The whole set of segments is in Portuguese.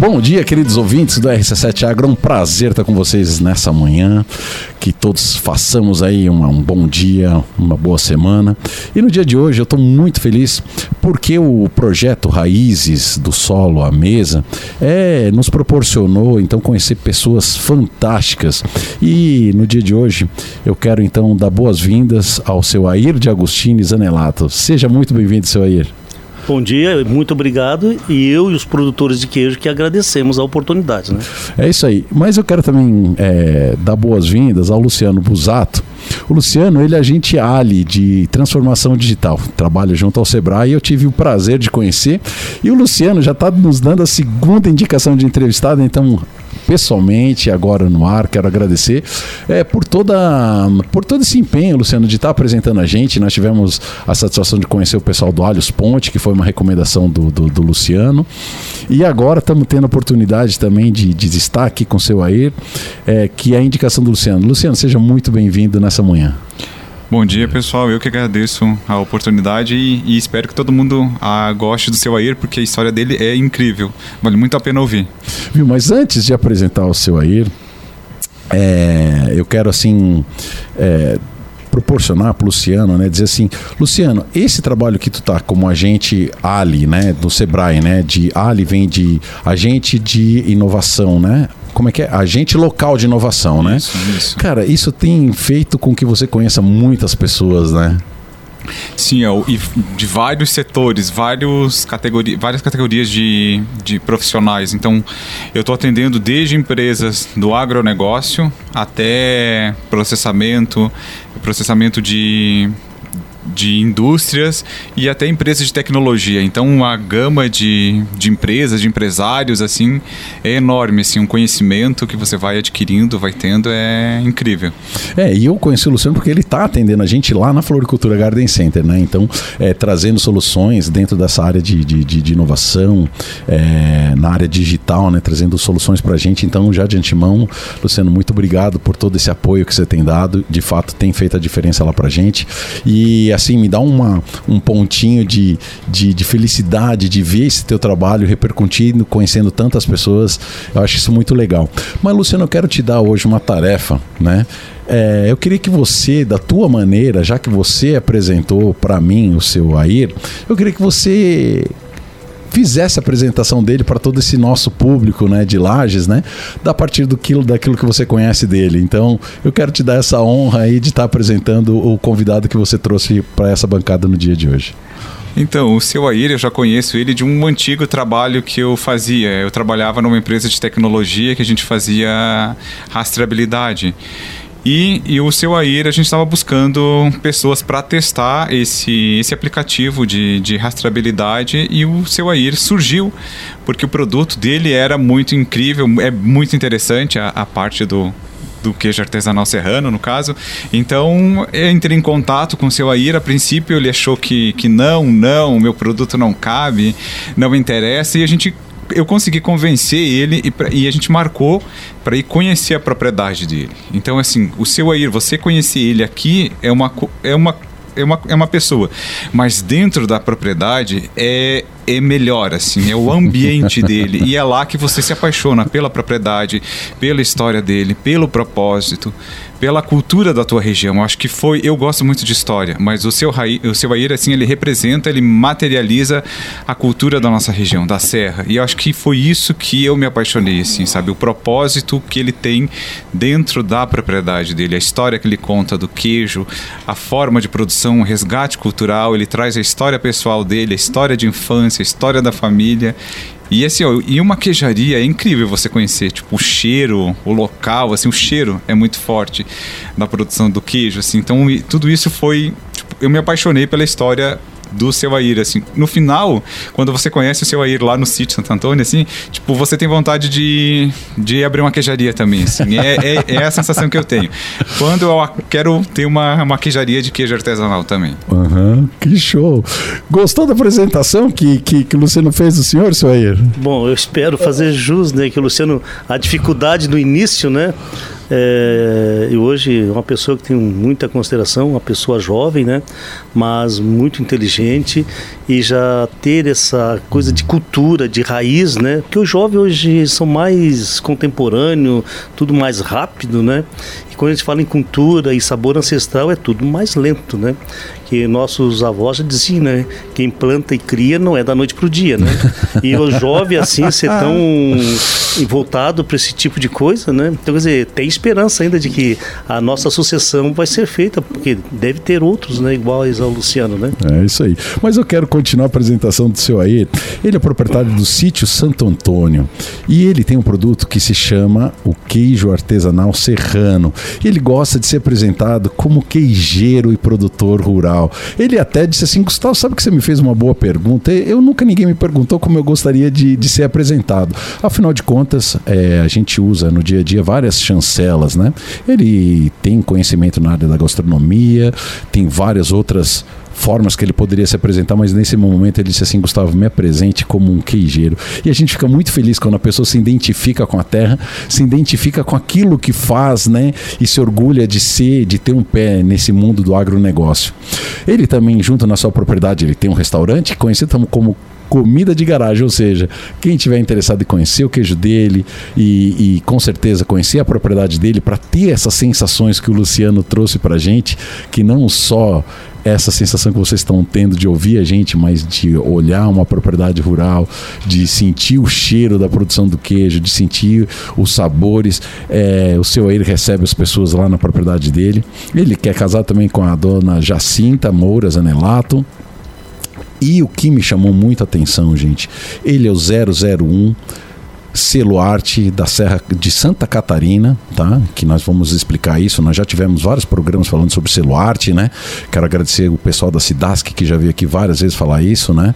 Bom dia, queridos ouvintes do RC7 Agro. Um prazer estar com vocês nessa manhã. Que todos façamos aí uma, um bom dia, uma boa semana. E no dia de hoje eu estou muito feliz porque o projeto Raízes do Solo à Mesa é, nos proporcionou então conhecer pessoas fantásticas. E no dia de hoje eu quero então dar boas-vindas ao seu Air de Agostini Zanelato. Seja muito bem-vindo, seu Air. Bom dia, muito obrigado. E eu e os produtores de queijo que agradecemos a oportunidade. Né? É isso aí. Mas eu quero também é, dar boas-vindas ao Luciano Busato. O Luciano, ele é agente Ali de transformação digital. Trabalha junto ao Sebrae e eu tive o prazer de conhecer. E o Luciano já está nos dando a segunda indicação de entrevistado, então pessoalmente, agora no ar. Quero agradecer é, por, toda, por todo esse empenho, Luciano, de estar apresentando a gente. Nós tivemos a satisfação de conhecer o pessoal do Alhos Ponte, que foi uma recomendação do, do, do Luciano. E agora estamos tendo a oportunidade também de, de estar aqui com o seu Air, é, que é a indicação do Luciano. Luciano, seja muito bem-vindo nessa manhã. Bom dia, pessoal. Eu que agradeço a oportunidade e, e espero que todo mundo ah, goste do seu Air, porque a história dele é incrível. Vale muito a pena ouvir. Viu, mas antes de apresentar o seu Air, é, eu quero assim. É, proporcionar para o Luciano, né, dizer assim, Luciano, esse trabalho que tu tá como agente Ali, né, do Sebrae, né, de Ali vem de agente de inovação, né, como é que é? Agente local de inovação, né? Isso, isso. Cara, isso tem feito com que você conheça muitas pessoas, né? Sim, é, e de vários setores, vários categori várias categorias de, de profissionais. Então, eu estou atendendo desde empresas do agronegócio até processamento, processamento de de indústrias e até empresas de tecnologia. Então, a gama de, de empresas, de empresários, assim, é enorme. Assim, um conhecimento que você vai adquirindo, vai tendo, é incrível. É, e eu conheci o Luciano porque ele está atendendo a gente lá na Floricultura Garden Center, né? Então, é, trazendo soluções dentro dessa área de, de, de, de inovação, é, na área digital, né? Trazendo soluções para a gente. Então, já de antemão, Luciano, muito obrigado por todo esse apoio que você tem dado. De fato, tem feito a diferença lá para a gente. E, me dá uma, um pontinho de, de, de, felicidade de ver esse teu trabalho repercutindo, conhecendo tantas pessoas. Eu acho isso muito legal. Mas, Luciano, eu quero te dar hoje uma tarefa, né? É, eu queria que você, da tua maneira, já que você apresentou para mim o seu Air, eu queria que você fizesse a apresentação dele para todo esse nosso público, né, de Lages, né, da partir do quilo, daquilo que você conhece dele. Então, eu quero te dar essa honra aí de estar apresentando o convidado que você trouxe para essa bancada no dia de hoje. Então, o seu Air, eu já conheço ele de um antigo trabalho que eu fazia. Eu trabalhava numa empresa de tecnologia que a gente fazia rastreabilidade. E, e o seu Air, a gente estava buscando pessoas para testar esse, esse aplicativo de, de rastreabilidade e o seu Air surgiu, porque o produto dele era muito incrível, é muito interessante a, a parte do, do queijo artesanal serrano, no caso. Então, eu entrei em contato com o seu Air. A princípio, ele achou que, que não, não, meu produto não cabe, não interessa. E a gente eu consegui convencer ele e, pra, e a gente marcou para ir conhecer a propriedade dele. Então, assim, o seu Air, você conhecer ele aqui é uma, é uma é uma, é uma pessoa. Mas dentro da propriedade é, é melhor, assim, é o ambiente dele. E é lá que você se apaixona pela propriedade, pela história dele, pelo propósito pela cultura da tua região. Eu acho que foi. Eu gosto muito de história, mas o seu, o seu Air, assim, ele representa, ele materializa a cultura da nossa região, da Serra. E eu acho que foi isso que eu me apaixonei, assim, sabe? O propósito que ele tem dentro da propriedade dele, a história que ele conta do queijo, a forma de produção, o resgate cultural. Ele traz a história pessoal dele, a história de infância, história da família. E assim, ó, e uma queijaria é incrível você conhecer, tipo, o cheiro, o local, assim, o cheiro é muito forte da produção do queijo, assim. Então, tudo isso foi, tipo, eu me apaixonei pela história do seu Air, assim. No final, quando você conhece o seu Air lá no sítio Santo Antônio, assim, tipo, você tem vontade de, de abrir uma queijaria também, assim. É, é, é a sensação que eu tenho. Quando eu quero ter uma, uma queijaria de queijo artesanal também. Uhum, que show! Gostou da apresentação que, que, que o Luciano fez do senhor, seu Air? Bom, eu espero fazer jus, né, que o Luciano, a dificuldade no início, né, É, e hoje uma pessoa que tem muita consideração, uma pessoa jovem, né? Mas muito inteligente e já ter essa coisa de cultura, de raiz, né? Porque os jovens hoje são mais contemporâneos, tudo mais rápido, né? E quando a gente fala em cultura e sabor ancestral é tudo mais lento, né? Que nossos avós já diziam, né? Quem planta e cria não é da noite para o dia, né? E o jovem, assim, ser tão voltado para esse tipo de coisa, né? Então, quer dizer, tem esperança ainda de que a nossa sucessão vai ser feita, porque deve ter outros, né? Iguais ao Luciano, né? É isso aí. Mas eu quero continuar a apresentação do seu Aê. Ele é proprietário do sítio Santo Antônio e ele tem um produto que se chama o queijo artesanal serrano. Ele gosta de ser apresentado como queijeiro e produtor rural legal. Ele até disse assim: Gustavo, sabe que você me fez uma boa pergunta? Eu nunca ninguém me perguntou como eu gostaria de, de ser apresentado. Afinal de contas, é, a gente usa no dia a dia várias chancelas, né? Ele tem conhecimento na área da gastronomia, tem várias outras formas que ele poderia se apresentar, mas nesse momento ele disse assim: Gustavo, me apresente como um queijeiro. E a gente fica muito feliz quando a pessoa se identifica com a terra, se identifica com aquilo que faz, né? E se orgulha de ser, de ter um pé nesse mundo do agronegócio. Ele também, junto na sua propriedade, ele tem um restaurante conhecido como comida de garagem, ou seja, quem tiver interessado em conhecer o queijo dele e, e com certeza conhecer a propriedade dele para ter essas sensações que o Luciano trouxe para gente, que não só essa sensação que vocês estão tendo de ouvir a gente, mas de olhar uma propriedade rural, de sentir o cheiro da produção do queijo, de sentir os sabores. É, o seu ele recebe as pessoas lá na propriedade dele. Ele quer casar também com a dona Jacinta Moura Zanelato. E o que me chamou muita atenção, gente, ele é o 001 selo arte da Serra de Santa Catarina, tá? Que nós vamos explicar isso. Nós já tivemos vários programas falando sobre selo arte, né? Quero agradecer o pessoal da Cidasc que já veio aqui várias vezes falar isso, né?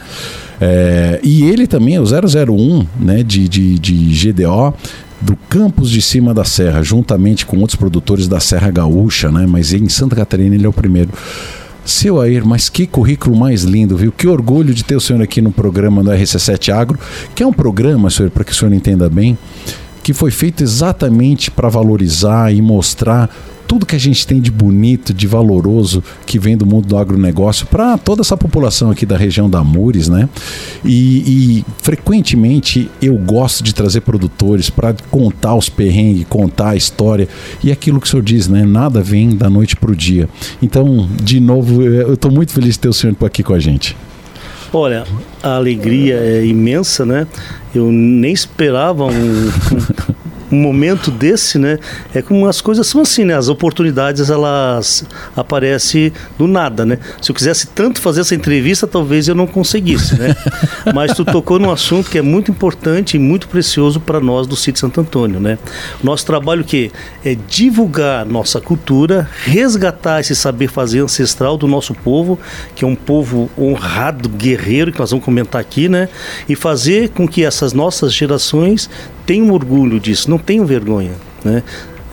É, e ele também é o 001, né? De, de, de GDO do Campos de Cima da Serra, juntamente com outros produtores da Serra Gaúcha, né? Mas em Santa Catarina ele é o primeiro. Seu Air, mas que currículo mais lindo, viu? Que orgulho de ter o senhor aqui no programa do RC7 Agro, que é um programa, senhor, para que o senhor entenda bem, que foi feito exatamente para valorizar e mostrar tudo que a gente tem de bonito, de valoroso que vem do mundo do agronegócio para toda essa população aqui da região da Amures, né? E, e frequentemente eu gosto de trazer produtores para contar os perrengues, contar a história e aquilo que o senhor diz, né? Nada vem da noite para o dia. Então, de novo, eu estou muito feliz de ter o senhor aqui com a gente. Olha, a alegria é imensa, né? Eu nem esperava um, um momento desse, né? É como as coisas são assim, né? As oportunidades elas aparecem do nada, né? Se eu quisesse tanto fazer essa entrevista, talvez eu não conseguisse, né? Mas tu tocou num assunto que é muito importante e muito precioso para nós do sítio Santo Antônio, né? Nosso trabalho que é divulgar nossa cultura, resgatar esse saber fazer ancestral do nosso povo, que é um povo honrado, guerreiro, que nós vamos comentar aqui, né? E fazer com que essas nossas gerações tenham orgulho disso, não tenham vergonha, né?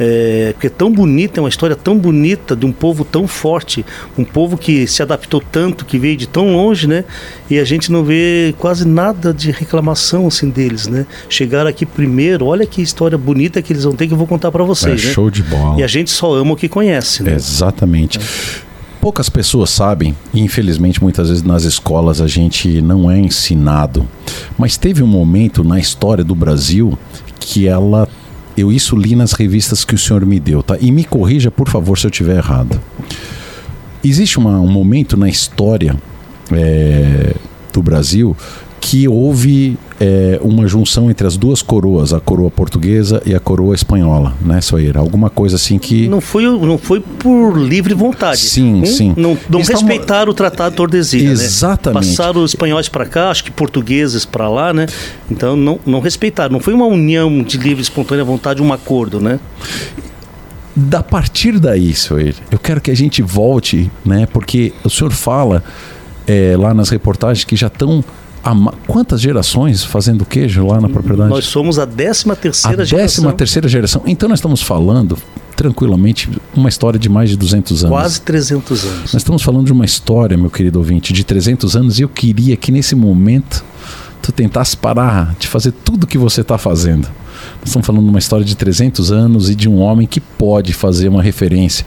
É, porque é tão bonita, é uma história tão bonita de um povo tão forte, um povo que se adaptou tanto, que veio de tão longe, né? E a gente não vê quase nada de reclamação assim deles, né? Chegaram aqui primeiro, olha que história bonita que eles vão ter que eu vou contar para vocês, é, né? Show de bola. E a gente só ama o que conhece, né? Exatamente. É. Poucas pessoas sabem, e infelizmente muitas vezes nas escolas a gente não é ensinado, mas teve um momento na história do Brasil que ela eu isso li nas revistas que o senhor me deu, tá? E me corrija, por favor, se eu estiver errado. Existe uma, um momento na história é, do Brasil que houve é, uma junção entre as duas coroas, a coroa portuguesa e a coroa espanhola, né, Soeira? Alguma coisa assim que. Não foi, não foi por livre vontade. Sim, um, sim. Não, não respeitaram o Tratado de Tordesilhas. Né? Exatamente. Né? Passaram os espanhóis para cá, acho que portugueses para lá, né? Então não, não respeitaram. Não foi uma união de livre, espontânea vontade, um acordo, né? Da partir daí, Soeira, eu quero que a gente volte, né? Porque o senhor fala é, lá nas reportagens que já estão quantas gerações fazendo queijo lá na propriedade? Nós somos a 13 terceira geração. A décima terceira geração. Então nós estamos falando tranquilamente uma história de mais de 200 anos. Quase 300 anos. Nós estamos falando de uma história, meu querido ouvinte, de 300 anos e eu queria que nesse momento tu tentasse parar de fazer tudo que você está fazendo. Nós estamos falando de uma história de 300 anos e de um homem que pode fazer uma referência.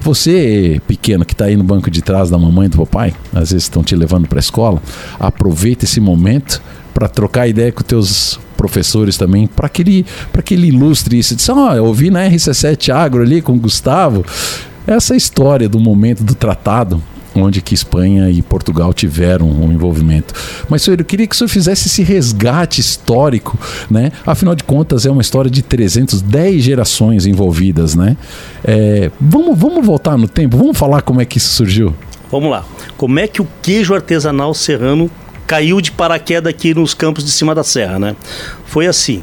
Você, pequeno, que está aí no banco de trás da mamãe e do papai, às vezes estão te levando para a escola, aproveita esse momento para trocar ideia com teus professores também, para que ele, que ele ilustre isso. Diz, ó, oh, eu ouvi na RC7 Agro ali com o Gustavo, essa história do momento do tratado, onde que Espanha e Portugal tiveram um envolvimento. Mas, senhor, eu queria que o senhor fizesse esse resgate histórico, né? Afinal de contas, é uma história de 310 gerações envolvidas, né? É, vamos, vamos voltar no tempo, vamos falar como é que isso surgiu? Vamos lá. Como é que o queijo artesanal serrano caiu de paraquedas aqui nos campos de cima da serra, né? Foi assim.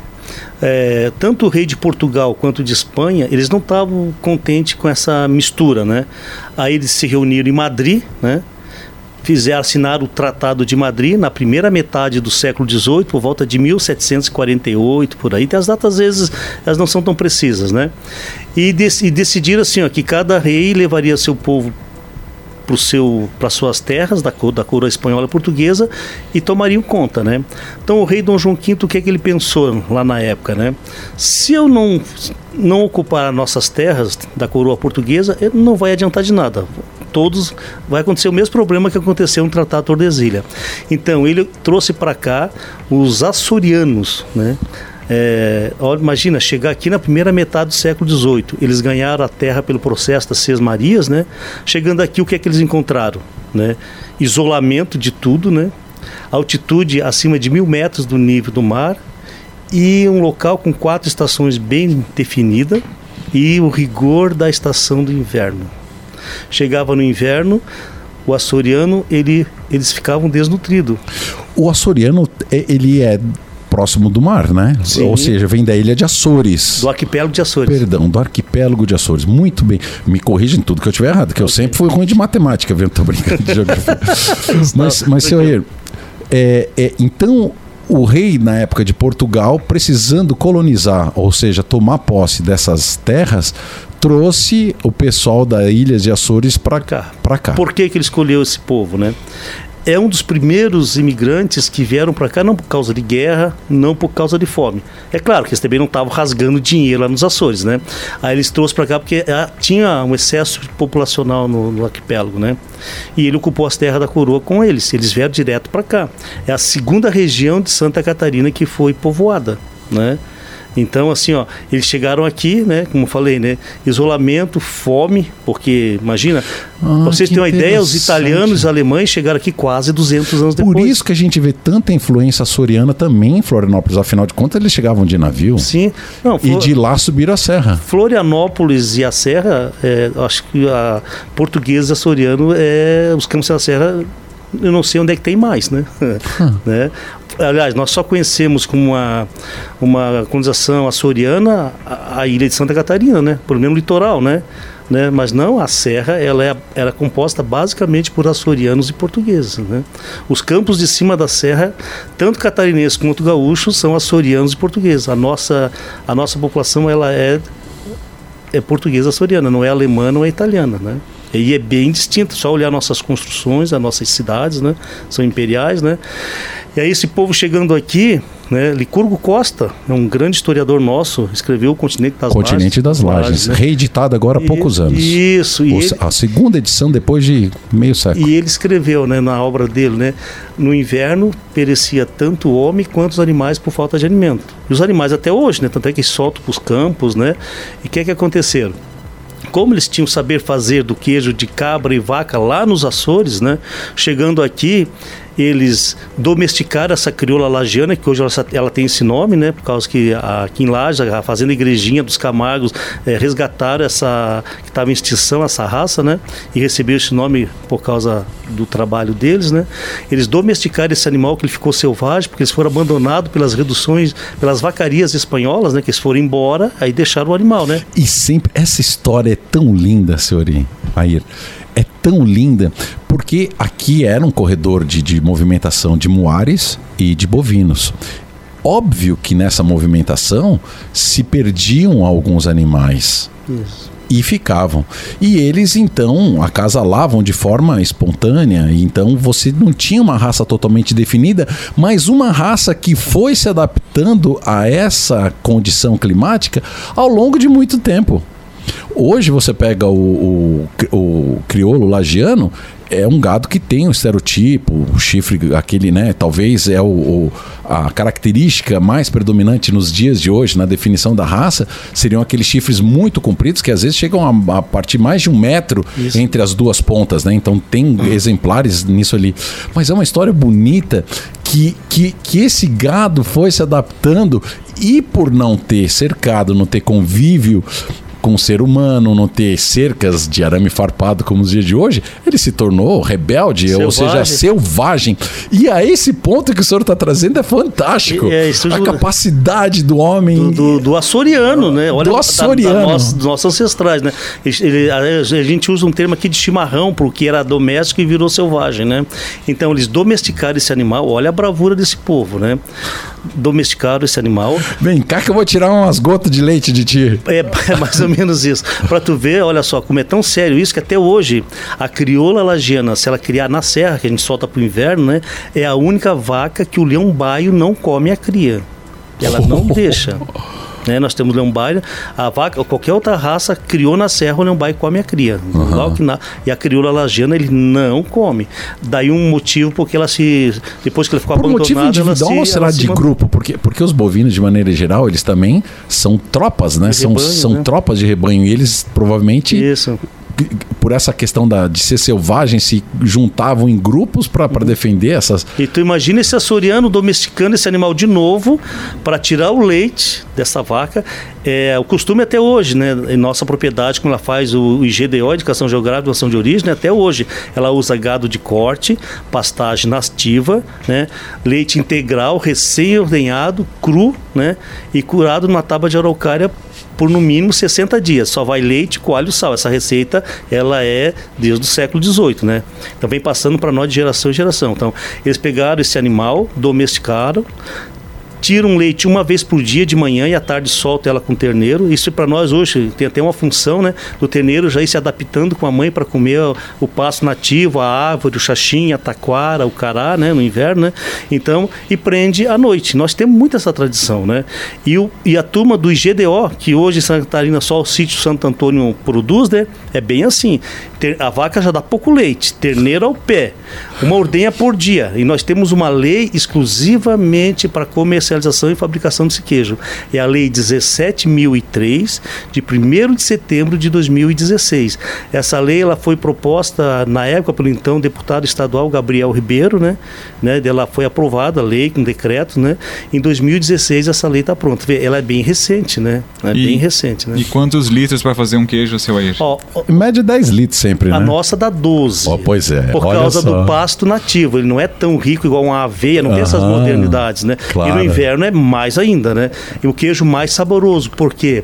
É, tanto o rei de Portugal quanto de Espanha, eles não estavam contentes com essa mistura, né? Aí eles se reuniram em Madrid, né? Fizeram assinar o Tratado de Madrid na primeira metade do século XVIII, por volta de 1748, por aí. As datas, às vezes, elas não são tão precisas, né? E, dec e decidiram assim, ó, que cada rei levaria seu povo para suas terras da, da coroa espanhola e portuguesa e tomariam conta, né? Então o rei Dom João V o que é que ele pensou lá na época, né? Se eu não não ocupar nossas terras da coroa portuguesa, não vai adiantar de nada. Todos vai acontecer o mesmo problema que aconteceu no Tratado de Tordesilha. Então ele trouxe para cá os açorianos, né? É, imagina, chegar aqui na primeira metade do século XVIII, eles ganharam a terra pelo processo das Seis Marias, né? Chegando aqui, o que é que eles encontraram? Né? Isolamento de tudo, né? Altitude acima de mil metros do nível do mar e um local com quatro estações bem definidas e o rigor da estação do inverno. Chegava no inverno, o açoriano ele, eles ficavam desnutridos. O açoriano é, ele é próximo do mar, né? Sim. Ou seja, vem da ilha de Açores. Do arquipélago de Açores. Perdão, do arquipélago de Açores. Muito bem. Me corrija em tudo que eu tiver errado, que eu sempre fui ruim de matemática, viu? Tô brincando de geografia. mas, mas senhor é, é, então o rei, na época de Portugal, precisando colonizar, ou seja, tomar posse dessas terras, trouxe o pessoal da ilha de Açores para cá. cá. Por que, que ele escolheu esse povo, né? É um dos primeiros imigrantes que vieram para cá não por causa de guerra, não por causa de fome. É claro que eles também não estavam rasgando dinheiro lá nos Açores, né? Aí eles trouxeram para cá porque ah, tinha um excesso populacional no, no, arquipélago, né? E ele ocupou as terras da coroa com eles. Eles vieram direto para cá. É a segunda região de Santa Catarina que foi povoada, né? Então, assim, ó, eles chegaram aqui, né? Como eu falei, né? Isolamento, fome, porque, imagina, ah, vocês terem uma ideia, os italianos e alemães chegaram aqui quase 200 anos depois. Por isso que a gente vê tanta influência açoriana também em Florianópolis. Afinal de contas, eles chegavam de navio. Sim. Não, Flor... E de lá subiram a serra. Florianópolis e a serra, é, acho que a português e açoriano, é, os campos da serra eu não sei onde é que tem mais, né? Hum. né? aliás, nós só conhecemos como uma, uma colonização açoriana a, a, ilha de Santa Catarina, né? Pelo menos litoral, né? né? Mas não, a serra ela é, era é composta basicamente por açorianos e portugueses, né? Os campos de cima da serra, tanto catarinenses quanto gaúchos, são açorianos e portugueses. A nossa, a nossa população ela é, é portuguesa açoriana, não é alemã, não é italiana, né? E é bem distinto, só olhar nossas construções, as nossas cidades, né? São imperiais, né? E aí esse povo chegando aqui, né? Licurgo Costa, é um grande historiador nosso, escreveu o Continente das Continente Lages. das Lages, né? reeditado agora há poucos anos. Isso. E ele, a segunda edição depois de meio século. E ele escreveu, né, na obra dele, né? No inverno perecia tanto o homem quanto os animais por falta de alimento. E os animais até hoje, né? Tanto é que soltam para os campos, né? E o que é que aconteceram? Como eles tinham saber fazer do queijo de cabra e vaca lá nos Açores, né? Chegando aqui, eles domesticaram essa crioula lagiana, que hoje ela, ela, tem esse nome, né? Por causa que aqui em Laje, a Fazenda Igrejinha dos Camargos é, resgataram essa, que estava em extinção, essa raça, né? E recebeu esse nome por causa do trabalho deles, né? Eles domesticaram esse animal que ele ficou selvagem, porque eles foram abandonados pelas reduções, pelas vacarias espanholas, né? Que eles foram embora, aí deixaram o animal, né? E sempre, essa história é tão linda, senhor Air é tão linda porque aqui era um corredor de, de movimentação de muares e de bovinos. Óbvio que nessa movimentação se perdiam alguns animais. Isso. e ficavam. E eles então acasalavam de forma espontânea, então você não tinha uma raça totalmente definida, mas uma raça que foi se adaptando a essa condição climática ao longo de muito tempo. Hoje você pega o, o, o crioulo lagiano, é um gado que tem um estereotipo, o chifre, aquele, né? Talvez é o, o, a característica mais predominante nos dias de hoje, na definição da raça, seriam aqueles chifres muito compridos que às vezes chegam a, a partir mais de um metro Isso. entre as duas pontas, né? Então tem exemplares nisso ali. Mas é uma história bonita que, que, que esse gado foi se adaptando e por não ter cercado, não ter convívio com o ser humano, não ter cercas de arame farpado como os dias de hoje, ele se tornou rebelde, selvagem. ou seja, selvagem. E a esse ponto que o senhor está trazendo é fantástico. É, a do, capacidade do homem. Do, do, do açoriano, né? Olha, do açoriano. Da, da nossa, dos nossos ancestrais, né? Ele, a, gente usa um termo aqui de chimarrão, porque era doméstico e virou selvagem, né? Então eles domesticaram esse animal, olha a bravura desse povo, né? Domesticaram esse animal. Vem cá que eu vou tirar umas gotas de leite de ti. É, é mais ou menos isso. Para tu ver, olha só, como é tão sério isso que até hoje a crioula lagiana, se ela criar na serra, que a gente solta para o inverno, né, é a única vaca que o leão baio não come a cria. Ela não deixa. Né? Nós temos leão baio, a vaca, qualquer outra raça criou na serra, o leão baio come a cria. Uhum. Que na, e a crioula lagiana ele não come. Daí um motivo porque ela se depois que ele ficou Por abandonada, motivo individual ela ou será de grupo? Porque porque os bovinos de maneira geral, eles também são tropas, né? são rebanho, são né? tropas de rebanho e eles provavelmente Isso por essa questão da, de ser selvagem, se juntavam em grupos para defender essas. E tu imagina esse açoriano domesticando esse animal de novo para tirar o leite dessa vaca. É, o costume até hoje, né? Em nossa propriedade, como ela faz o IGDO, Educação Geográfica, Educação de Origem, né? até hoje ela usa gado de corte, pastagem nativa, né? leite integral, recém-ordenhado, cru, né? E curado numa tábua de araucária por no mínimo 60 dias. Só vai leite, coalho e sal. Essa receita ela é desde o século XVIII, né? Então vem passando para nós de geração em geração. Então eles pegaram esse animal, domesticaram, tira um leite uma vez por dia de manhã e à tarde solta ela com terneiro. Isso para nós hoje tem até uma função, né? Do terneiro já ir se adaptando com a mãe para comer o, pasto nativo, a árvore, o xaxim, a taquara, o cará, né? No inverno, né? Então, e prende à noite. Nós temos muito essa tradição, né? E, o, e a turma do IGDO, que hoje em Santa Catarina só o sítio Santo Antônio produz, né? É bem assim. A vaca já dá pouco leite, terneiro ao pé, uma ordenha por dia. E nós temos uma lei exclusivamente para comercializar comercialização e fabricação desse queijo. É a Lei 17.003, de 1 de setembro de 2016. Essa lei ela foi proposta na época pelo então deputado estadual Gabriel Ribeiro, né? né? Ela foi aprovada a lei com decreto, né? Em 2016 essa lei está pronta. Ela é bem recente, né? É e, bem recente, né? E quantos litros para fazer um queijo, seu Air? Ó, em média 10 litros sempre, a né? A nossa dá 12. Oh, pois é. Por causa só. do pasto nativo. Ele não é tão rico igual uma aveia, não tem essas modernidades, né? Claro. E no inverno é mais ainda, né? E o queijo mais saboroso, porque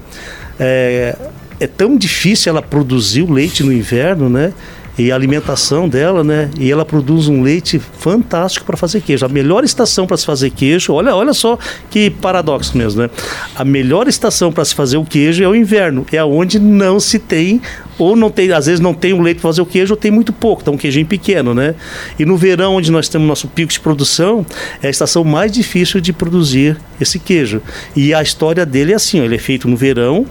é, é tão difícil ela produzir o leite no inverno, né? E a alimentação dela, né? E ela produz um leite fantástico para fazer queijo. A melhor estação para se fazer queijo, olha, olha só que paradoxo mesmo, né? A melhor estação para se fazer o queijo é o inverno, é onde não se tem ou não tem, às vezes não tem o leite para fazer o queijo, ou tem muito pouco, então um queijinho pequeno, né? E no verão, onde nós temos nosso pico de produção, é a estação mais difícil de produzir esse queijo. E a história dele é assim, ó, ele é feito no verão,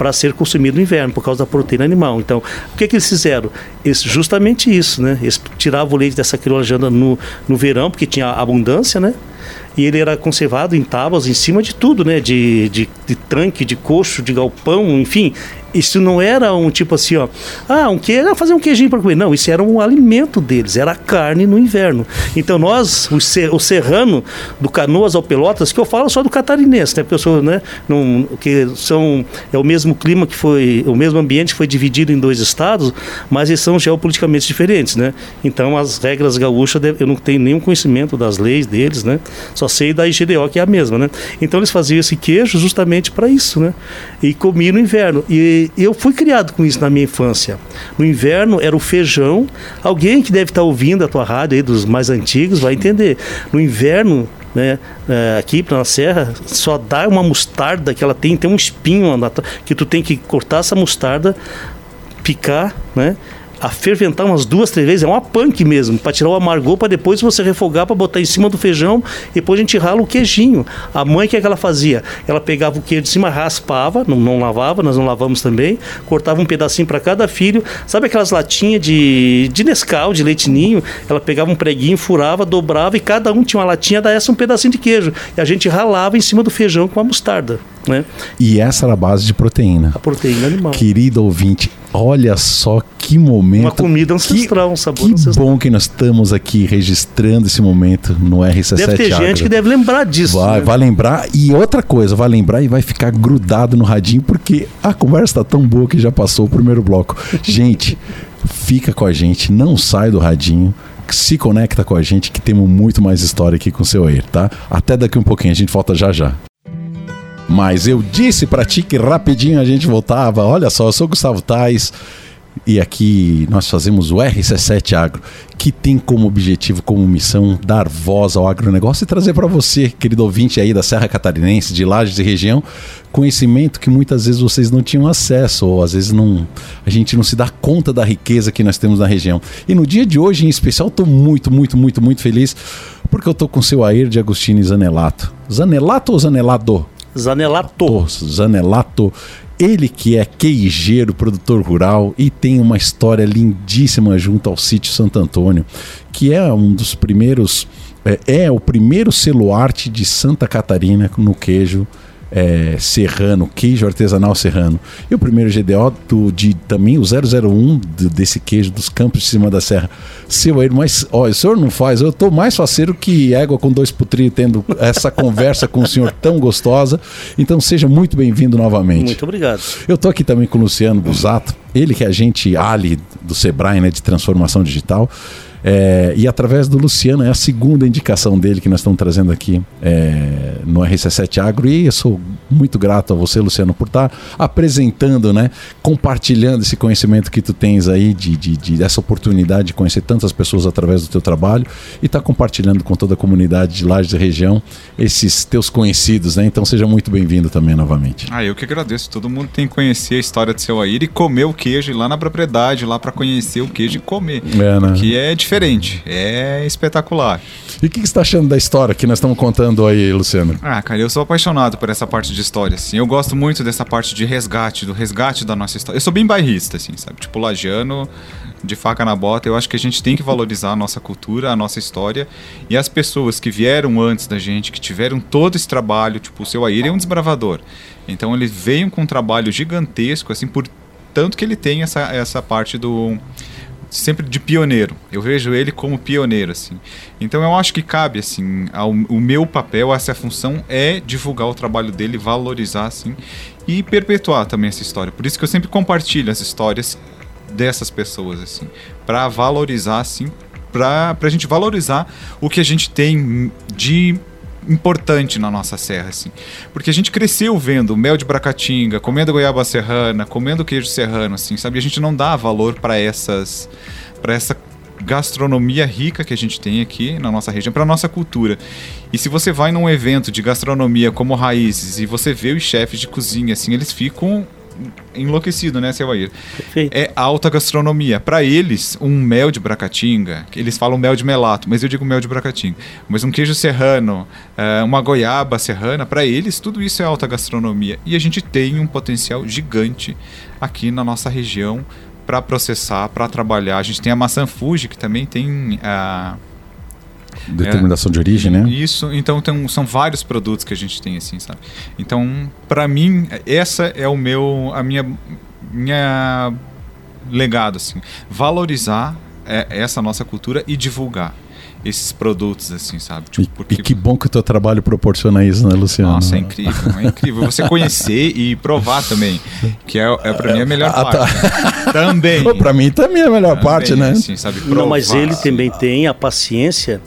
para ser consumido no inverno, por causa da proteína animal. Então, o que, que eles fizeram? Eles, justamente isso, né? Eles tiravam o leite dessa crioula no, no verão, porque tinha abundância, né? e ele era conservado em tábuas em cima de tudo, né? De, de, de tanque, de coxo, de galpão, enfim. Isso não era um tipo assim, ó. Ah, um queijo, fazer um queijinho para comer. Não, isso era um alimento deles, era carne no inverno. Então nós, o, ser, o serrano, do Canoas ao Pelotas, que eu falo só do catarinense, né? Sou, né? Num, que são, é o mesmo clima que foi, o mesmo ambiente que foi dividido em dois estados, mas eles são geopoliticamente diferentes, né? Então as regras gaúchas, eu não tenho nenhum conhecimento das leis deles, né? Só sei da IGDO, que é a mesma, né? Então eles faziam esse queijo justamente para isso, né? E comiam no inverno. E eu fui criado com isso na minha infância. No inverno era o feijão. Alguém que deve estar ouvindo a tua rádio aí, dos mais antigos, vai entender. No inverno né, é, aqui na serra, só dá uma mostarda que ela tem, tem um espinho que tu tem que cortar essa mostarda, picar, né? A ferventar umas duas, três vezes, é uma punk mesmo, para tirar o amargor, para depois você refogar para botar em cima do feijão, depois a gente rala o queijinho. A mãe, o que, é que ela fazia? Ela pegava o queijo de cima, raspava, não, não lavava, nós não lavamos também, cortava um pedacinho para cada filho, sabe aquelas latinhas de, de Nescau, de leitinho? Ela pegava um preguinho, furava, dobrava e cada um tinha uma latinha, daí essa um pedacinho de queijo. E a gente ralava em cima do feijão com a mostarda. Né? E essa era a base de proteína. A proteína animal. Querido ouvinte, olha só que momento. Uma comida ancestral, que, um sabor que ancestral. bom que nós estamos aqui registrando esse momento no RC7 Deve ter Agro. gente que deve lembrar disso. Vai, né? vai lembrar. E outra coisa, vai lembrar e vai ficar grudado no radinho, porque a conversa tá tão boa que já passou o primeiro bloco. gente, fica com a gente, não sai do radinho se conecta com a gente que temos muito mais história aqui com o seu Air, tá? Até daqui um pouquinho, a gente volta já já. Mas eu disse pra ti que rapidinho a gente voltava. Olha só, eu sou Gustavo Tais e aqui nós fazemos o RC7 Agro, que tem como objetivo, como missão, dar voz ao agronegócio e trazer para você, querido ouvinte aí da Serra Catarinense, de Lages e região, conhecimento que muitas vezes vocês não tinham acesso, ou às vezes não, a gente não se dá conta da riqueza que nós temos na região. E no dia de hoje, em especial, estou muito, muito, muito, muito feliz, porque eu estou com o seu Air de Agostini Zanelato. Zanelato ou Zanelado? Zanelato. Zanelato. Ele que é queijeiro, produtor rural e tem uma história lindíssima junto ao sítio Santo Antônio, que é um dos primeiros, é, é o primeiro celuarte de Santa Catarina no queijo é, serrano, queijo artesanal serrano. E o primeiro GDO do, de também o 001 do, desse queijo dos campos de cima da serra. Seu aí, mas ó, o senhor não faz, eu tô mais faceiro que égua com dois putrinhos tendo essa conversa com o senhor tão gostosa. Então seja muito bem-vindo novamente. Muito obrigado. Eu tô aqui também com o Luciano Busato, ele que é agente Ali do Sebrae, né, de transformação digital. É, e através do Luciano, é a segunda indicação dele que nós estamos trazendo aqui é, no RC7 Agro. E eu sou muito grato a você, Luciano, por estar apresentando, né, compartilhando esse conhecimento que tu tens aí, de, de, de dessa oportunidade de conhecer tantas pessoas através do teu trabalho e estar tá compartilhando com toda a comunidade de Lages e região esses teus conhecidos. Né? Então seja muito bem-vindo também novamente. Ah, eu que agradeço. Todo mundo tem que conhecer a história do seu Air e comer o queijo, lá na propriedade, lá para conhecer o queijo e comer. É, né? Que é diferente, é espetacular. E o que, que você está achando da história que nós estamos contando aí, Luciano? Ah, cara, eu sou apaixonado por essa parte de história, assim. Eu gosto muito dessa parte de resgate, do resgate da nossa história. Eu sou bem bairrista, assim, sabe? Tipo, lagiano, de faca na bota. Eu acho que a gente tem que valorizar a nossa cultura, a nossa história e as pessoas que vieram antes da gente, que tiveram todo esse trabalho. Tipo, o seu Aire é um desbravador. Então, ele veio com um trabalho gigantesco, assim, por tanto que ele tem essa, essa parte do sempre de pioneiro. Eu vejo ele como pioneiro, assim. Então eu acho que cabe, assim, ao, o meu papel, essa função é divulgar o trabalho dele, valorizar, assim, e perpetuar também essa história. Por isso que eu sempre compartilho as histórias dessas pessoas, assim, para valorizar, assim, para a gente valorizar o que a gente tem de importante na nossa serra, assim. Porque a gente cresceu vendo mel de bracatinga, comendo goiaba serrana, comendo queijo serrano, assim, sabe? A gente não dá valor para essas para essa gastronomia rica que a gente tem aqui na nossa região, para nossa cultura. E se você vai num evento de gastronomia como Raízes e você vê os chefes de cozinha, assim, eles ficam enlouquecido, né, seu Air? Perfeito. É alta gastronomia. Para eles, um mel de bracatinga, eles falam mel de melato, mas eu digo mel de bracatinga. Mas um queijo serrano, é, uma goiaba serrana, para eles tudo isso é alta gastronomia. E a gente tem um potencial gigante aqui na nossa região para processar, para trabalhar. A gente tem a maçã Fuji, que também tem a Determinação é, de origem, né? Isso, então tem, são vários produtos que a gente tem assim, sabe? Então, para mim, essa é o meu, a minha, minha legado assim, valorizar é, essa nossa cultura e divulgar esses produtos, assim, sabe? Tipo, porque... E que bom que o teu trabalho proporciona isso, né, Luciano? Nossa, é incrível, é incrível. Você conhecer e provar também, que é, é para mim a melhor ah, tá. parte. também. Para mim também é a melhor também, parte, né? Assim, sabe? Provar, Não, mas ele também tem a paciência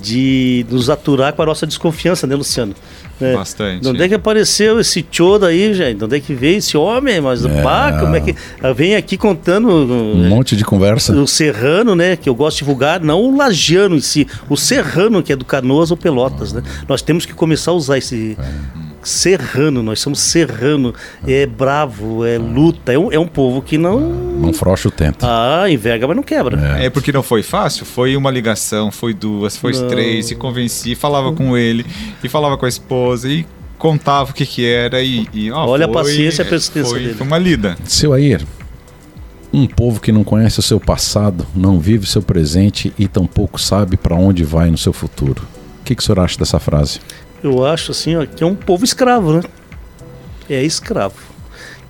de nos aturar com a nossa desconfiança, né, Luciano? Né? Bastante. De onde é que apareceu esse tio daí, gente? De onde é que veio esse homem? Mas é. pá, como é que. Vem aqui contando. Um monte de conversa. O Serrano, né? Que eu gosto de divulgar, não o Lagiano em si, o Serrano, que é do Canoas ou Pelotas, né? Nós temos que começar a usar esse. É serrano, nós somos serrano, é bravo, é luta, é um, é um povo que não. Não frouxa o tempo. Ah, enverga, mas não quebra. É. é porque não foi fácil, foi uma ligação, foi duas, foi não. três, e convenci, falava com ele, e falava com a esposa, e contava o que que era, e. e ó, Olha foi, a paciência e a persistência foi, dele. Foi uma lida. Seu Air, um povo que não conhece o seu passado, não vive o seu presente e tampouco sabe para onde vai no seu futuro. O que, que o senhor acha dessa frase? Eu acho assim, ó, que é um povo escravo, né? É escravo.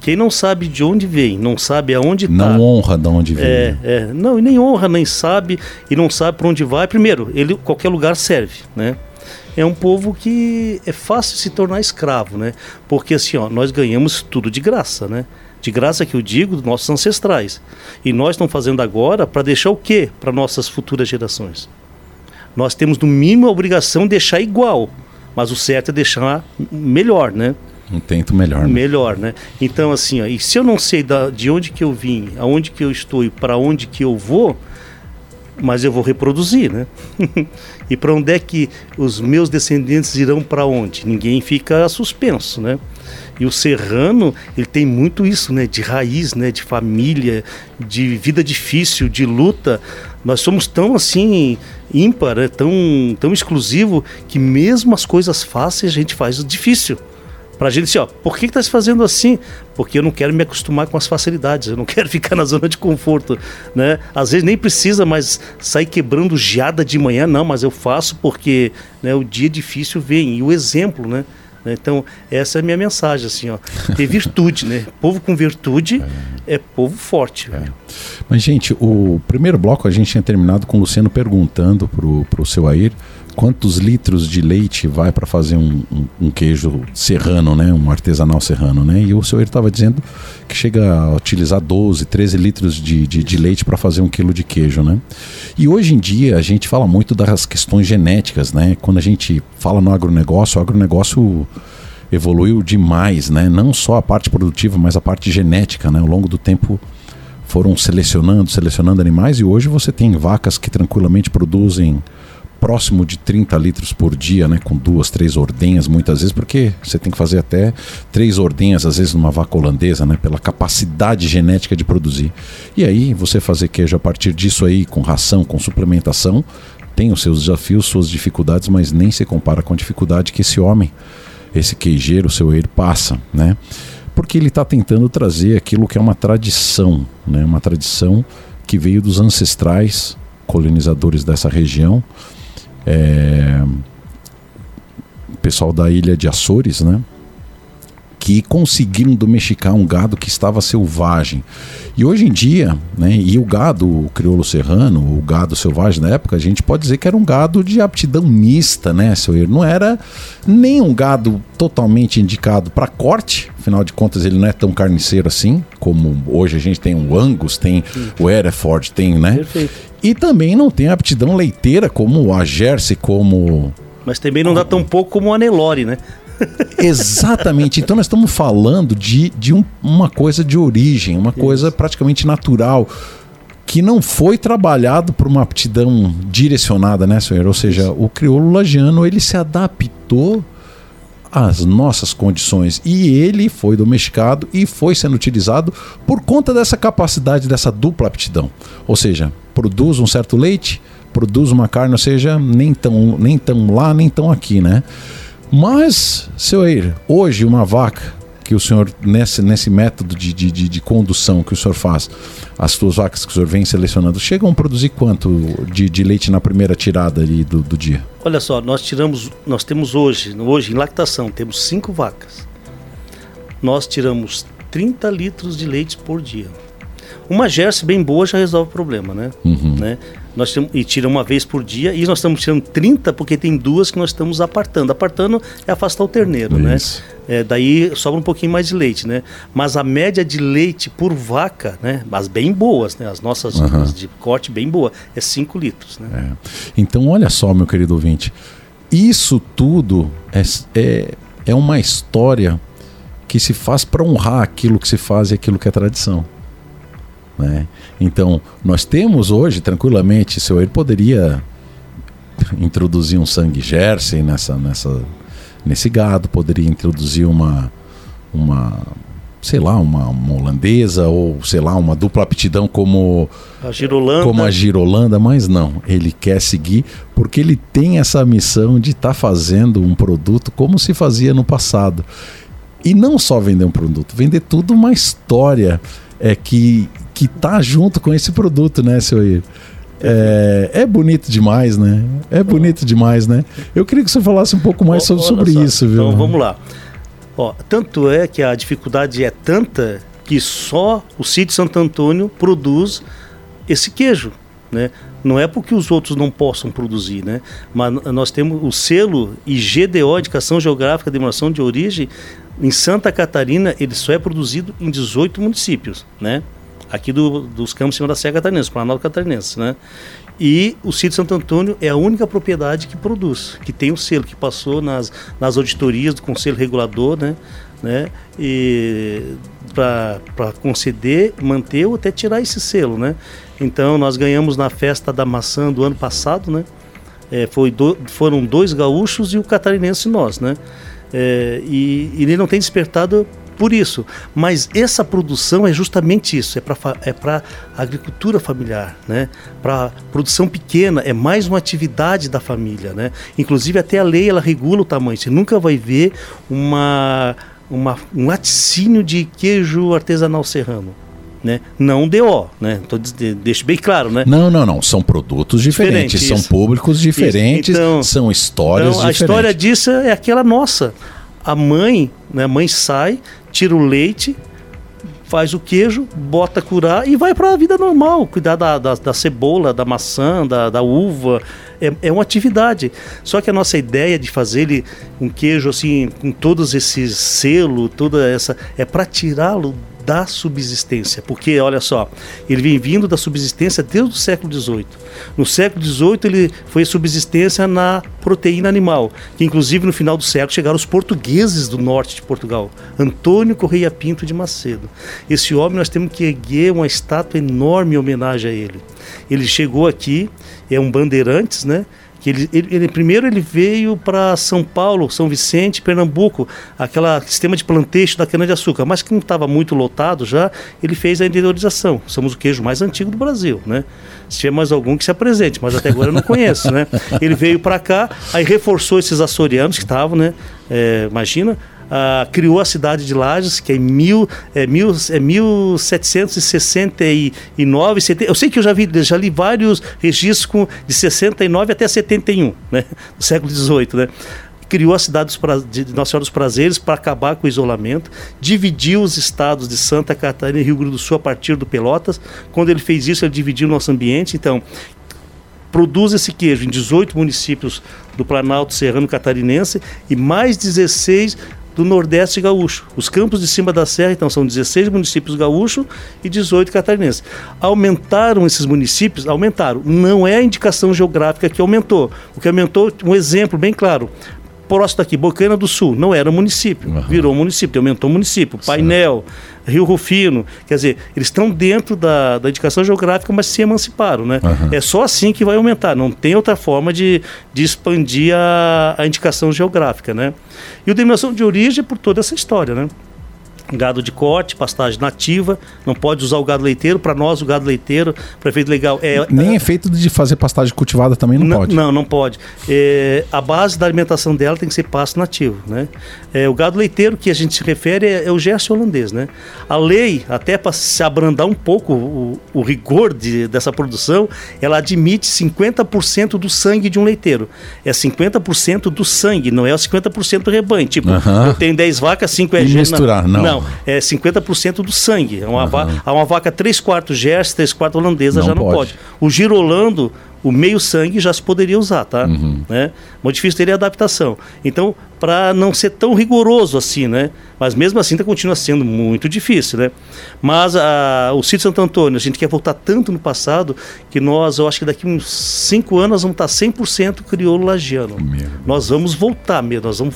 Quem não sabe de onde vem, não sabe aonde está. Não honra de onde vem. É, é, não, e nem honra, nem sabe e não sabe para onde vai. Primeiro, ele qualquer lugar serve, né? É um povo que é fácil se tornar escravo, né? Porque assim, ó, nós ganhamos tudo de graça, né? De graça que eu digo dos nossos ancestrais. E nós estamos fazendo agora para deixar o quê para nossas futuras gerações? Nós temos no mínimo a obrigação de deixar igual mas o certo é deixar melhor, né? Um tento melhor. Né? Melhor, né? Então, assim, ó, e se eu não sei da, de onde que eu vim, aonde que eu estou e para onde que eu vou, mas eu vou reproduzir, né? e para onde é que os meus descendentes irão para onde? Ninguém fica suspenso, né? E o serrano, ele tem muito isso, né? De raiz, né? De família, de vida difícil, de luta. Nós somos tão assim ímpar, né? tão, tão exclusivo que mesmo as coisas fáceis a gente faz o difícil. Pra gente assim, ó, por que, que tá se fazendo assim? Porque eu não quero me acostumar com as facilidades, eu não quero ficar na zona de conforto, né? Às vezes nem precisa mais sair quebrando geada de manhã, não, mas eu faço porque né, o dia difícil vem. E o exemplo, né? Né? Então, essa é a minha mensagem, assim, ó. Ter virtude, né? Povo com virtude é, é povo forte. É. Mas, gente, o primeiro bloco a gente tinha terminado com o Luciano perguntando pro, pro seu Air quantos litros de leite vai para fazer um, um, um, queijo serrano, né? Um artesanal serrano, né? E o seu estava dizendo que chega a utilizar 12, 13 litros de, de, de leite para fazer um quilo de queijo, né? E hoje em dia a gente fala muito das questões genéticas, né? Quando a gente fala no agronegócio, o agronegócio evoluiu demais, né? Não só a parte produtiva, mas a parte genética, né? Ao longo do tempo foram selecionando, selecionando animais e hoje você tem vacas que tranquilamente produzem próximo de 30 litros por dia, né, com duas, três ordenhas muitas vezes, porque você tem que fazer até três ordenhas às vezes numa vaca holandesa, né, pela capacidade genética de produzir. E aí você fazer queijo a partir disso aí, com ração, com suplementação, tem os seus desafios, suas dificuldades, mas nem se compara com a dificuldade que esse homem, esse queijeiro, seu eiro passa, né? Porque ele está tentando trazer aquilo que é uma tradição, né? Uma tradição que veio dos ancestrais colonizadores dessa região, é, pessoal da ilha de Açores, né? Que conseguiram domesticar um gado que estava selvagem. E hoje em dia, né, e o gado o crioulo serrano, o gado selvagem da época, a gente pode dizer que era um gado de aptidão mista, né, seu Não era nem um gado totalmente indicado para corte, afinal de contas ele não é tão carniceiro assim, como hoje a gente tem o Angus, tem o Hereford, tem, né? Perfeito. E também não tem aptidão leiteira como a Jersey, como. Mas também não dá tão pouco como a Nelore, né? Exatamente. Então nós estamos falando de, de um, uma coisa de origem, uma Isso. coisa praticamente natural, que não foi trabalhado por uma aptidão direcionada, né, senhor? Ou seja, o crioulo lagiano ele se adaptou às nossas condições e ele foi domesticado e foi sendo utilizado por conta dessa capacidade dessa dupla aptidão. Ou seja, produz um certo leite, produz uma carne, ou seja, nem tão, nem tão lá, nem tão aqui, né? Mas, seu Eir, hoje uma vaca que o senhor, nesse, nesse método de, de, de, condução que o senhor faz, as suas vacas que o senhor vem selecionando, chegam a produzir quanto de, de leite na primeira tirada ali do, do dia? Olha só, nós tiramos, nós temos hoje, hoje em lactação, temos cinco vacas. Nós tiramos 30 litros de leite por dia. Uma Jersey bem boa já resolve o problema, né? Uhum. né? Nós temos, e tira uma vez por dia, e nós estamos tirando 30 porque tem duas que nós estamos apartando. Apartando é afastar o terneiro, né? Isso. né? É, daí sobra um pouquinho mais de leite, né? Mas a média de leite por vaca, né? As bem boas, né? As nossas uhum. de corte bem boa, é 5 litros, né? É. Então, olha só, meu querido ouvinte, isso tudo é, é, é uma história que se faz para honrar aquilo que se faz e aquilo que é tradição. Né? Então, nós temos hoje, tranquilamente, seu ele poderia introduzir um sangue Jersey nessa, nessa, nesse gado, poderia introduzir uma, uma sei lá, uma, uma, holandesa ou sei lá, uma dupla aptidão como a girolanda. como a girolanda, mas não, ele quer seguir porque ele tem essa missão de estar tá fazendo um produto como se fazia no passado. E não só vender um produto, vender tudo uma história é que que tá junto com esse produto, né, seu Ier? É, é, bonito demais, né? É bonito demais, né? Eu queria que você falasse um pouco mais sobre, sobre isso, viu? Então vamos lá. Ó, tanto é que a dificuldade é tanta que só o sítio Santo Antônio produz esse queijo, né? Não é porque os outros não possam produzir, né? Mas nós temos o selo IGDO, Indicação Geográfica de Denominação de Origem, em Santa Catarina, ele só é produzido em 18 municípios, né? Aqui do, dos campos em cima da Serra Catarinense, Planalto Catarinense, né? E o sítio Santo Antônio é a única propriedade que produz, que tem o selo, que passou nas, nas auditorias do Conselho Regulador, né? né? E para conceder, manter ou até tirar esse selo, né? Então nós ganhamos na festa da maçã do ano passado, né? É, foi do, foram dois gaúchos e o catarinense nós, né? É, e, e ele não tem despertado por isso. Mas essa produção é justamente isso, é para é para agricultura familiar, né? Para produção pequena, é mais uma atividade da família, né? Inclusive até a lei ela regula o tamanho. Você nunca vai ver uma, uma um laticínio de queijo artesanal serrano. Né? Não DO, né? Tô, deixo bem claro, né? Não, não, não. São produtos diferentes, Diferente, são públicos diferentes, então, são histórias então, diferentes. A história disso é aquela nossa. A mãe, né? A mãe sai, tira o leite, faz o queijo, bota curar e vai para a vida normal, cuidar da, da, da, cebola, da maçã, da, da uva. É, é, uma atividade. Só que a nossa ideia de fazer ele um queijo assim, com todos esses selos, toda essa. é para tirá-lo da subsistência, porque olha só, ele vem vindo da subsistência desde o século XVIII. No século XVIII ele foi subsistência na proteína animal, que inclusive no final do século chegaram os portugueses do norte de Portugal, Antônio Correia Pinto de Macedo. Esse homem nós temos que erguer uma estátua enorme em homenagem a ele. Ele chegou aqui, é um bandeirantes, né? Que ele, ele, ele, primeiro ele veio para São Paulo, São Vicente, Pernambuco, aquela sistema de plantejo da cana de açúcar, mas que não estava muito lotado já, ele fez a interiorização. Somos o queijo mais antigo do Brasil, né? Se tiver mais algum que se apresente, mas até agora eu não conheço, né? Ele veio para cá, aí reforçou esses açorianos que estavam, né? É, imagina, Uh, criou a cidade de Lages, que é, mil, é, mil, é 1769. 70, eu sei que eu já, vi, já li vários registros com, de 69 até 71, né, do século XVIII. Né? criou a cidade de Nossa Senhora dos Prazeres para acabar com o isolamento, dividiu os estados de Santa Catarina e Rio Grande do Sul a partir do Pelotas. Quando ele fez isso, ele dividiu o nosso ambiente. Então, produz esse queijo em 18 municípios do Planalto Serrano Catarinense e mais 16 do Nordeste gaúcho. Os campos de cima da serra, então, são 16 municípios gaúchos e 18 catarinenses. Aumentaram esses municípios? Aumentaram. Não é a indicação geográfica que aumentou. O que aumentou, um exemplo bem claro, próximo daqui, Bocana do Sul, não era município, uhum. virou município, aumentou município, Painel, Rio Rufino, quer dizer, eles estão dentro da, da indicação geográfica, mas se emanciparam, né? Uhum. É só assim que vai aumentar, não tem outra forma de, de expandir a, a indicação geográfica, né? E o denominação de origem é por toda essa história, né? Gado de corte, pastagem nativa, não pode usar o gado leiteiro. Para nós, o gado leiteiro, prefeito legal é. Nem é feito de fazer pastagem cultivada também não, não pode. Não, não pode. É, a base da alimentação dela tem que ser pasto nativo. Né? É, o gado leiteiro que a gente se refere é, é o gesto holandês. Né? A lei, até para se abrandar um pouco o, o rigor de, dessa produção, ela admite 50% do sangue de um leiteiro. É 50% do sangue, não é o 50% do rebanho. Tipo, uh -huh. eu tenho 10 vacas, 5 é e misturar, não. não. Não, é 50% do sangue. É uma, uhum. vaca, uma vaca 3 quartos Gers, 3 quartos holandesa não já não pode. pode. O girolando, O meio sangue já se poderia usar, tá? Uhum. Né? Muito difícil teria adaptação. Então, para não ser tão rigoroso assim, né? Mas mesmo assim, tá, continua sendo muito difícil, né? Mas a, o sítio Santo Antônio, a gente quer voltar tanto no passado que nós, eu acho que daqui uns 5 anos, nós vamos tá estar 100% crioulo lagiano. Meu Nós vamos voltar mesmo, nós vamos,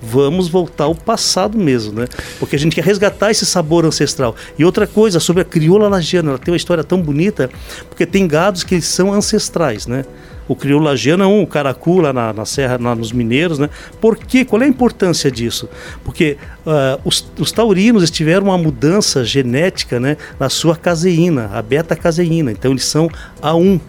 vamos voltar ao passado mesmo, né? Porque a gente quer resgatar esse sabor ancestral. E outra coisa, sobre a crioula lagiana, ela tem uma história tão bonita, porque tem gados que são ancestrais, né? O crioulo lagiano é um, o caracu lá na, na serra, lá nos mineiros, né? Por quê? Qual é a importância disso? Porque ah, os, os taurinos tiveram uma mudança genética, né? Na sua caseína, a beta-caseína. Então eles são A1,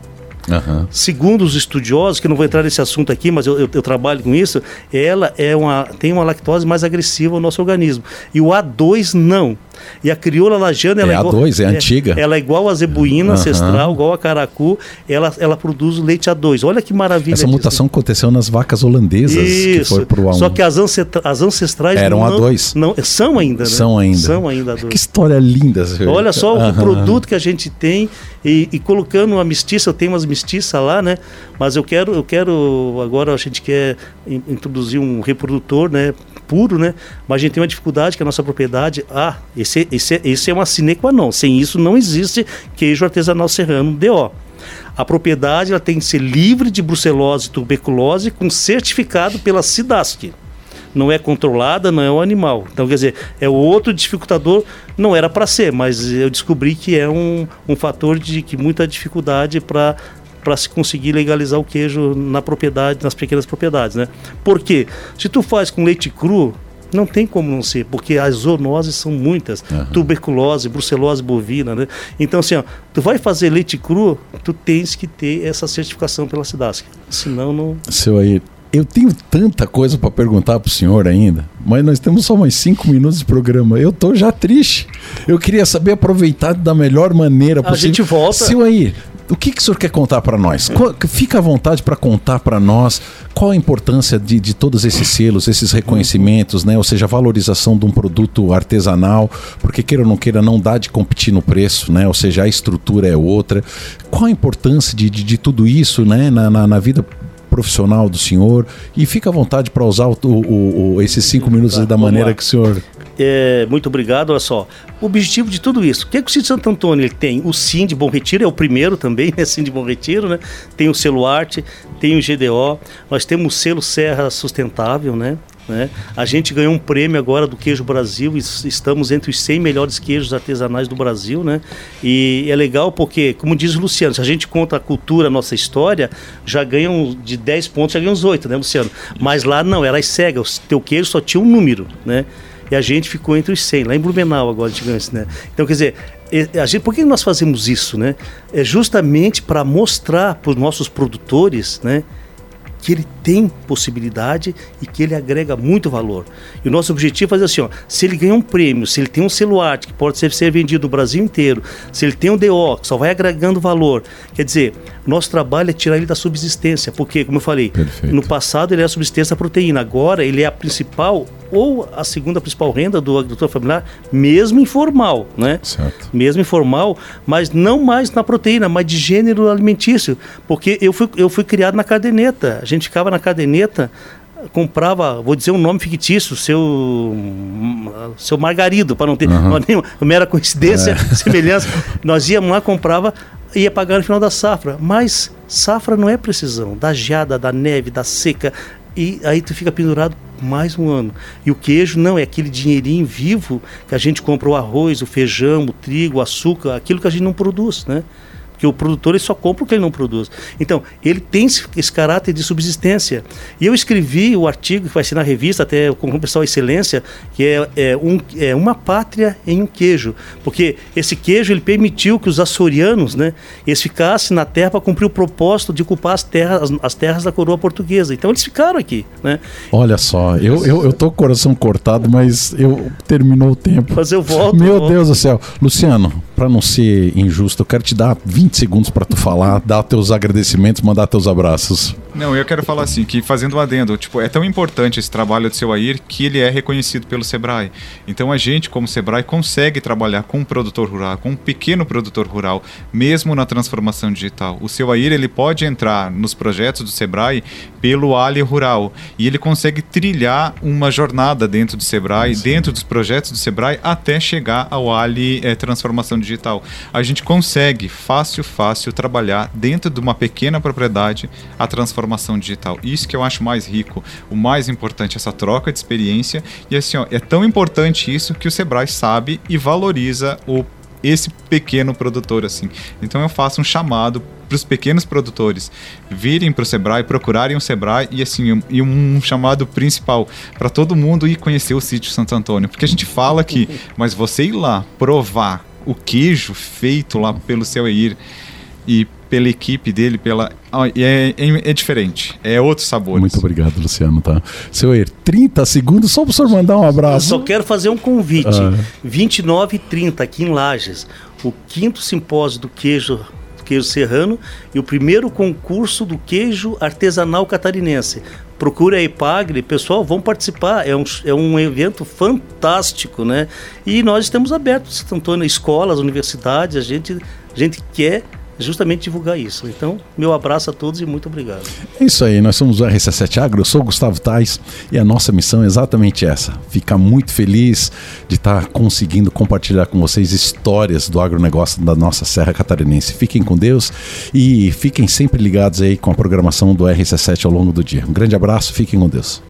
Aham. Segundo os estudiosos, que não vou entrar nesse assunto aqui, mas eu, eu- eu trabalho com isso, ela é uma, tem uma lactose mais agressiva ao nosso organismo. E o A2 não. E a crioula lagiana ela É é, igual, A2, é antiga. Ela é igual a zebuína Aham. ancestral, igual a caracu, ela, ela produz leite A2. Olha que maravilha. Essa disso. mutação aconteceu nas vacas holandesas, que Isso. foi pro A1. Só que as, ancestra- as ancestrais Eram não, A2. Não, são ainda, né? São ainda. São ainda A2. Que história linda. senhor. Olha só o Aham. produto que a gente tem e, e colocando uma mestiça, eu tenho umas mestiças lá, né? Mas eu quero, eu quero agora a gente quer in- introduzir um reprodutor, né? Puro, né? Mas a gente tem uma dificuldade que a nossa propriedade, ah, esse, esse, esse é uma sine qua non. Sem isso não existe queijo artesanal serrano DO. A propriedade ela tem que ser livre de brucelose e tuberculose com certificado pela SIDASC não é controlada, não é o animal. Então, quer dizer, é outro dificultador, não era para ser, mas eu descobri que é um, um fator de que muita dificuldade para para se conseguir legalizar o queijo na propriedade, nas pequenas propriedades, né? Por quê? Se tu faz com leite cru, não tem como não ser, porque as zoonoses são muitas. Tuberculose, brucelose bovina, né? Então, assim, ó, tu vai fazer leite cru, tu tens que ter essa certificação pela SIDASC. Senão, não... Seu aí, eu tenho tanta coisa para perguntar pro senhor ainda, mas nós temos só mais cinco minutos de programa. Eu tô já triste. Eu queria saber aproveitar da melhor maneira A possível. gente volta. Seu aí, o que, que o senhor quer contar para nós? Qual- fica à vontade para contar para nós qual a importância de, de todos esses selos, esses reconhecimentos, né? Ou seja, a valorização de um produto artesanal, porque queira ou não queira, não dá de competir no preço, né? Ou seja, a estrutura é outra. Qual a importância de, de, de tudo isso, né? na, na, na vida profissional do senhor e fica à vontade para usar o, o- o- esses cinco minutos Tá, da maneira que o senhor É, muito obrigado, olha só. O objetivo de tudo isso, o que, é que o Sítio Santo Antônio tem? O SIM de Bom Retiro, é o primeiro também, né? SIM de Bom Retiro, né? Tem o selo Arte, tem o GDO, nós temos o selo Serra Sustentável, né? Né? A gente ganhou um prêmio agora do Queijo Brasil, e estamos entre os 100 melhores queijos artesanais do Brasil, né? E é legal porque, como diz o Luciano, se a gente conta a cultura, a nossa história, já ganham de 10 pontos, já ganham uns 8, né, Luciano? Mas lá não, era as cegas, o teu queijo só tinha um número, né? E a gente ficou entre os 100, lá em Blumenau agora isso, né? Então, quer dizer, a gente, por que nós fazemos isso, né? É justamente para mostrar para os nossos produtores, né? que ele tem possibilidade e que ele agrega muito valor. E o nosso objetivo é fazer assim, ó, se ele ganha um prêmio, se ele tem um celular que pode ser, ser vendido no Brasil inteiro, se ele tem um DO que só vai agregando valor, quer dizer, nosso trabalho é tirar ele da subsistência, porque, como eu falei, Perfeito. no passado ele é a subsistência da proteína, agora ele é a principal ou a segunda principal renda do agricultor familiar, mesmo informal, né? Certo. mesmo informal, mas não mais na proteína, mas de gênero alimentício. Porque eu fui, eu fui criado na caderneta. A gente ficava na caderneta, comprava, vou dizer um nome fictício, seu, seu Margarido, para não ter Aham. nenhuma mera coincidência, semelhança. Nós íamos lá, comprava, ia pagar no final da safra. Mas safra não é precisão. Da geada, da neve, da seca. E aí tu fica pendurado mais um ano. E o queijo não, é aquele dinheirinho vivo que a gente compra o arroz, o feijão, o trigo, o açúcar, aquilo que a gente não produz, né? Porque o produtor ele só compra o que ele não produz. Então, ele tem esse, caráter de subsistência. E eu escrevi o artigo que vai ser na revista, até com o pessoal Excelência, que é, é, um, é uma pátria em um queijo. Porque esse queijo ele permitiu que os açorianos né, eles ficassem na terra para cumprir o propósito de ocupar as terras, as, as terras da coroa portuguesa. Então, eles ficaram aqui. Né? Olha só, eu, eu, eu tô com o coração cortado, mas eu terminou o tempo. Mas eu volto. Meu eu volto. Deus do céu. Luciano, para não ser injusto, eu quero te dar 20 segundos para tu falar, dar teus agradecimentos, mandar teus abraços. Não, eu quero falar assim, que fazendo um adendo, tipo, é tão importante esse trabalho do seu Air que ele é reconhecido pelo Sebrae. Então a gente, como Sebrae, consegue trabalhar com um produtor rural, com um pequeno produtor rural, mesmo na transformação digital. O seu Air, ele pode entrar nos projetos do Sebrae pelo Ali Rural e ele consegue trilhar uma jornada dentro do Sebrae, Sim. dentro dos projetos do Sebrae, até chegar ao Ali é, Transformação Digital. A gente consegue fácil, fácil trabalhar dentro de uma pequena propriedade a transformação digital. Isso que eu acho mais rico, o mais importante, essa troca de experiência. E assim, ó, é tão importante isso que o Sebrae sabe e valoriza o esse pequeno produtor assim. Então eu faço um chamado para os pequenos produtores virem para o Sebrae, procurarem o Sebrae e assim um, e um chamado principal para todo mundo ir conhecer o sítio Santo Antônio, porque a gente fala aqui, mas você ir lá provar o queijo feito lá pelo seu Eir e pela equipe dele, pela é, é, é, diferente, é outro sabor. Muito obrigado, Luciano, tá? Seu Er, 30 segundos só para o senhor mandar um abraço. Eu só quero fazer um convite. Ah. 29 e 30 aqui em Lages, o quinto simpósio do queijo queijo serrano e o primeiro concurso do queijo artesanal catarinense. Procure a Ipagre, pessoal, vão participar. É um, é um evento fantástico, né? E nós estamos abertos, Santo Antônio, escolas, universidades, a gente, a gente quer justamente divulgar isso. Então, meu abraço a todos e muito obrigado. É isso aí, nós somos o RC7 Agro, eu sou Gustavo Tais e a nossa missão é exatamente essa: ficar muito feliz de estar conseguindo compartilhar com vocês histórias do agronegócio da nossa Serra Catarinense. Fiquem com Deus e fiquem sempre ligados aí com a programação do RC7 ao longo do dia. Um grande abraço, fiquem com Deus.